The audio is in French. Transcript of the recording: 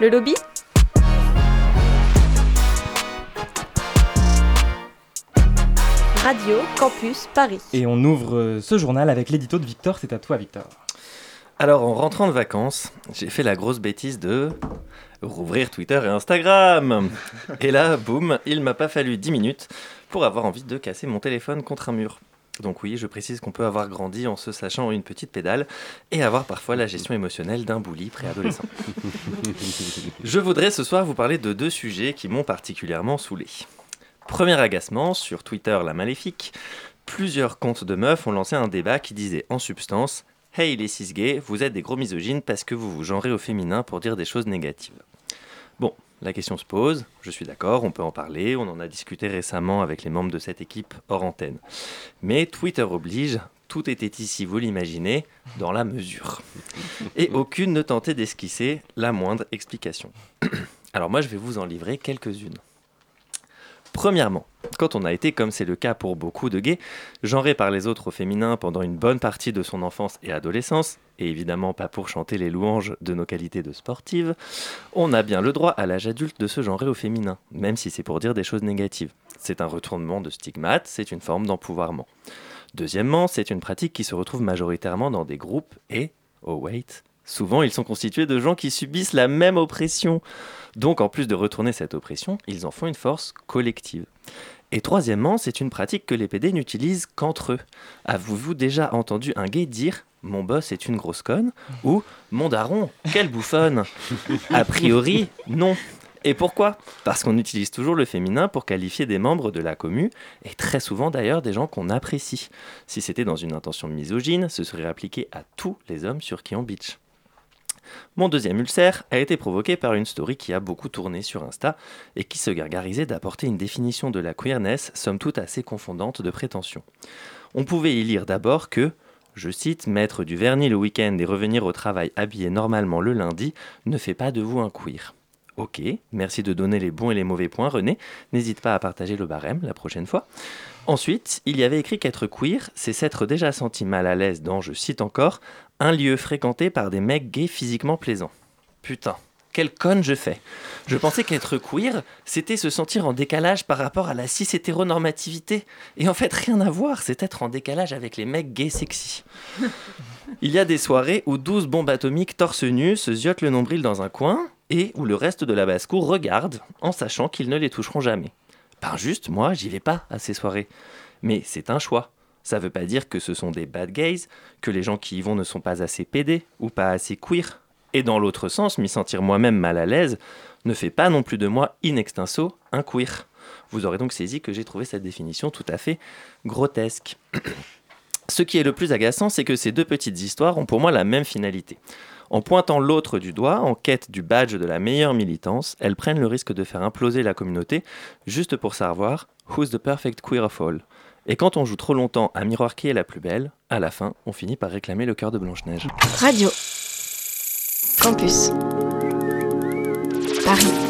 Le lobby Radio Campus Paris. Et on ouvre euh, ce journal avec l'édito de Victor. C'est à toi, Victor. Alors, en rentrant de vacances, j'ai fait la grosse bêtise de rouvrir Twitter et Instagram. Et là, boum, il m'a pas fallu 10 minutes pour avoir envie de casser mon téléphone contre un mur. Donc oui, je précise qu'on peut avoir grandi en se sachant une petite pédale et avoir parfois la gestion émotionnelle d'un bouli préadolescent. je voudrais ce soir vous parler de deux sujets qui m'ont particulièrement saoulé. Premier agacement, sur Twitter la maléfique, plusieurs comptes de meufs ont lancé un débat qui disait en substance Hey les cis gays, vous êtes des gros misogynes parce que vous vous genrez au féminin pour dire des choses négatives. Bon, la question se pose, je suis d'accord, on peut en parler, on en a discuté récemment avec les membres de cette équipe hors antenne. Mais Twitter oblige, tout était ici, vous l'imaginez, dans la mesure. Et aucune ne tentait d'esquisser la moindre explication. Alors moi je vais vous en livrer quelques-unes. Premièrement, quand on a été, comme c'est le cas pour beaucoup de gays, genré par les autres au féminin pendant une bonne partie de son enfance et adolescence, et évidemment pas pour chanter les louanges de nos qualités de sportive, on a bien le droit à l'âge adulte de se genrer au féminin, même si c'est pour dire des choses négatives. C'est un retournement de stigmate, c'est une forme d'empouvoirment. Deuxièmement, c'est une pratique qui se retrouve majoritairement dans des groupes et, oh wait, souvent ils sont constitués de gens qui subissent la même oppression. Donc en plus de retourner cette oppression, ils en font une force collective. Et troisièmement, c'est une pratique que les PD n'utilisent qu'entre eux. Avez-vous déjà entendu un gay dire mon boss est une grosse conne ou mon daron, quelle bouffonne A priori, non. Et pourquoi? Parce qu'on utilise toujours le féminin pour qualifier des membres de la commu, et très souvent d'ailleurs des gens qu'on apprécie. Si c'était dans une intention misogyne, ce serait appliqué à tous les hommes sur qui on bitch. Mon deuxième ulcère a été provoqué par une story qui a beaucoup tourné sur Insta et qui se gargarisait d'apporter une définition de la queerness somme toute assez confondante de prétention. On pouvait y lire d'abord que, je cite, mettre du vernis le week-end et revenir au travail habillé normalement le lundi ne fait pas de vous un queer. Ok, merci de donner les bons et les mauvais points, René. N'hésite pas à partager le barème la prochaine fois. Ensuite, il y avait écrit qu'être queer, c'est s'être déjà senti mal à l'aise dans, je cite encore, un lieu fréquenté par des mecs gays physiquement plaisants. Putain, quelle conne je fais. Je pensais qu'être queer, c'était se sentir en décalage par rapport à la cis-hétéronormativité. Et en fait, rien à voir, c'est être en décalage avec les mecs gays sexy. Il y a des soirées où 12 bombes atomiques torse nu se ziotent le nombril dans un coin et où le reste de la basse-cour regarde en sachant qu'ils ne les toucheront jamais. Ben juste, moi, j'y vais pas à ces soirées. Mais c'est un choix. Ça veut pas dire que ce sont des bad gays, que les gens qui y vont ne sont pas assez pédés ou pas assez queer. Et dans l'autre sens, m'y sentir moi-même mal à l'aise ne fait pas non plus de moi in extenso un queer. Vous aurez donc saisi que j'ai trouvé cette définition tout à fait grotesque. Ce qui est le plus agaçant, c'est que ces deux petites histoires ont pour moi la même finalité. En pointant l'autre du doigt, en quête du badge de la meilleure militance, elles prennent le risque de faire imploser la communauté juste pour savoir who's the perfect queer of all. Et quand on joue trop longtemps à miroir qui est la plus belle, à la fin, on finit par réclamer le cœur de Blanche-Neige. Radio Campus Paris